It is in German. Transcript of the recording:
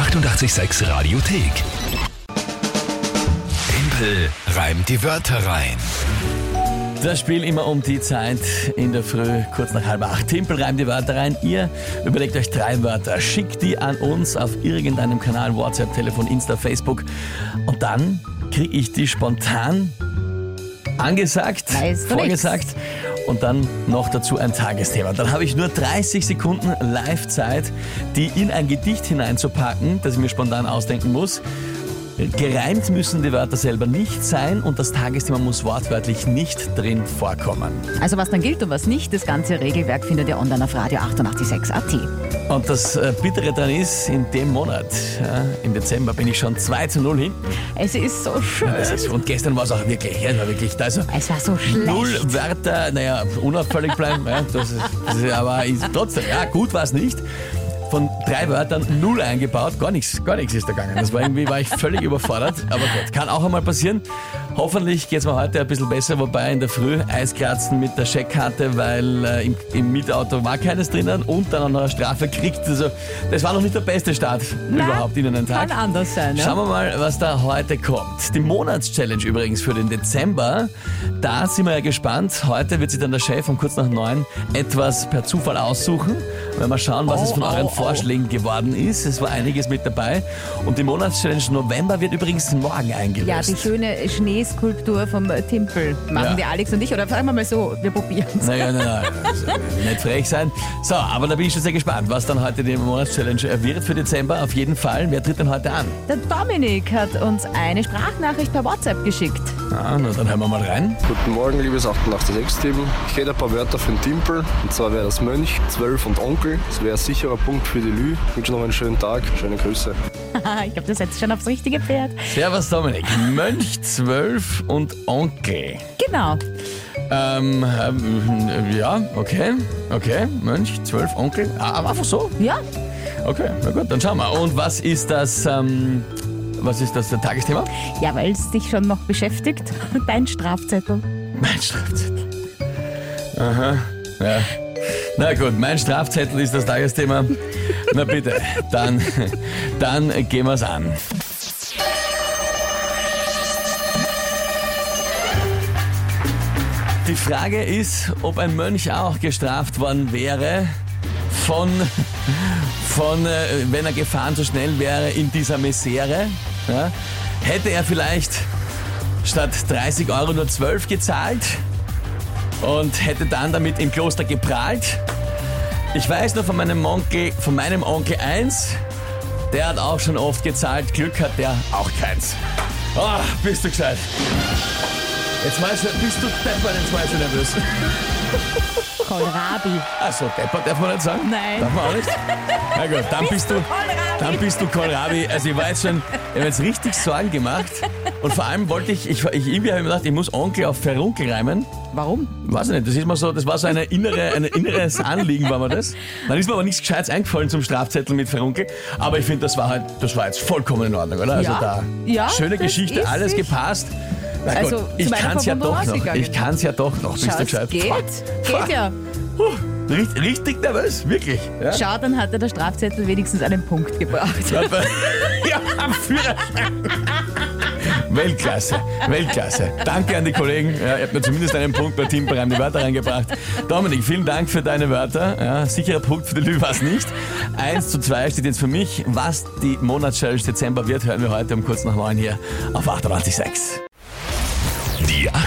886 Radiothek. Tempel reimt die Wörter rein. Das Spiel immer um die Zeit in der Früh, kurz nach halb acht. Timpel reimt die Wörter rein. Ihr überlegt euch drei Wörter, schickt die an uns auf irgendeinem Kanal, WhatsApp, Telefon, Insta, Facebook. Und dann kriege ich die spontan angesagt, Weißt du vorgesagt und dann noch dazu ein Tagesthema. Dann habe ich nur 30 Sekunden Live-Zeit, die in ein Gedicht hineinzupacken, das ich mir spontan ausdenken muss. Gereimt müssen die Wörter selber nicht sein und das Tagesthema muss wortwörtlich nicht drin vorkommen. Also was dann gilt und was nicht, das ganze Regelwerk findet ihr online auf Radio 886 AT. Und das äh, Bittere dann ist, in dem Monat, ja, im Dezember, bin ich schon 2 zu 0 hinten. Es ist so schön. Das ist, und gestern war es auch wirklich, ja, es war wirklich, also Es war so schlecht. null Wörter, naja, unauffällig bleiben, ja, das ist, das ist, aber ist trotzdem, ja, gut war es nicht. Von drei Wörtern null eingebaut, gar nichts, gar nichts ist da gegangen. Das war irgendwie, war ich völlig überfordert, aber gut, kann auch einmal passieren. Hoffentlich geht es mir heute ein bisschen besser, wobei in der Früh Eiskratzen mit der Scheckkarte, weil äh, im, im Mietauto war keines drinnen und dann auch noch eine Strafe kriegt. Also, das war noch nicht der beste Start überhaupt in einen Tag. Kann anders sein, Schauen ne? wir mal, was da heute kommt. Die Monatschallenge übrigens für den Dezember. Da sind wir ja gespannt. Heute wird sich dann der Chef um kurz nach neun etwas per Zufall aussuchen. Wenn wir schauen, was Oh, es von euren oh, oh. Vorschlägen geworden ist. Es war einiges mit dabei. Und die Monatschallenge November wird übrigens morgen eingelöst. Ja, die schöne Schneeskulptur vom Timpel machen Ja. die Alex und ich. Oder sagen wir mal so, wir probieren es. Naja, nein, nein, also, nicht frech sein. So, aber da bin ich schon sehr gespannt, was dann heute die Monatschallenge wird für Dezember. Auf jeden Fall. Wer tritt denn heute an? Der Dominik hat uns eine Sprachnachricht per WhatsApp geschickt. Ah, na, dann hören wir mal rein. Guten Morgen, liebes 886-Team. Ich hätte ein paar Wörter für den Timpel. Und zwar wäre das Mönch, Zwölf und Onkel. Das wäre ein sicherer Punkt für die Lü. Ich wünsche noch einen schönen Tag. Schöne Grüße. ich glaube, du setzt schon aufs richtige Pferd. Servus Dominik. Mönch 12 und Onkel. Genau. Ähm, ähm, ja, okay, okay, Mönch, 12 Onkel. Ah, aber einfach so? Ja, Okay, na gut, dann schauen wir. Und was ist das, ähm, was ist das, der Tagesthema? ja weil es dich schon noch beschäftigt. Dein Strafzettel. Mein Strafzettel. Aha, ja. Na gut, mein Strafzettel ist das Tagesthema. Na bitte, dann, dann gehen wir's an. Die Frage ist, ob ein Mönch auch gestraft worden wäre von, von äh, wenn er gefahren zu schnell wäre in dieser Misere. Ja? Hätte er vielleicht statt 30 Euro nur 12 gezahlt und hätte dann damit im Kloster geprahlt. Ich weiß nur von meinem Onkel, von meinem Onkel eins, der hat auch schon oft gezahlt, Glück hat der auch keins. Ah, bist du gescheit. Jetzt du, bist du deppert, jetzt meinst du nervös. Kohlrabi. Achso, deppert darf man nicht sagen? Nein. Darf man auch nicht? Na gut, dann bist du, dann bist du Kohlrabi. Also ich war jetzt schon, ich habe jetzt richtig Sorgen gemacht. Und vor allem wollte ich, ich, ich irgendwie habe ich mir gedacht, ich muss Onkel auf Ferunkel reimen. Warum? Weiß ich nicht, das ist mal so, das war so eine innere, ein inneres Anliegen, war mir das. Dann ist mir aber nichts Gescheites eingefallen zum Strafzettel mit Ferunkel. Aber ich finde, das war halt, das war jetzt vollkommen in Ordnung, oder? Also Ja. da, Ja, schöne Geschichte, alles sich- gepasst. Na Also, zu ich kann es ja doch noch. Ich kann es ja doch noch. Bist du es gescheit? geht. Geht ja. Puh, richtig, richtig nervös, wirklich. Ja? Schau, dann hat er der Strafzettel wenigstens einen Punkt gebracht. ja, am Führerschein. Weltklasse, Weltklasse. Danke an die Kollegen. Ja, ihr habt mir zumindest einen Punkt bei Team Bereim die Wörter reingebracht. Dominik, vielen Dank für deine Wörter. Ja, sicherer Punkt für die Lü war es nicht. 1 zu 2 steht jetzt für mich. Was die Monatschallenge Dezember wird, hören wir heute um kurz nach 9 hier auf 98.6.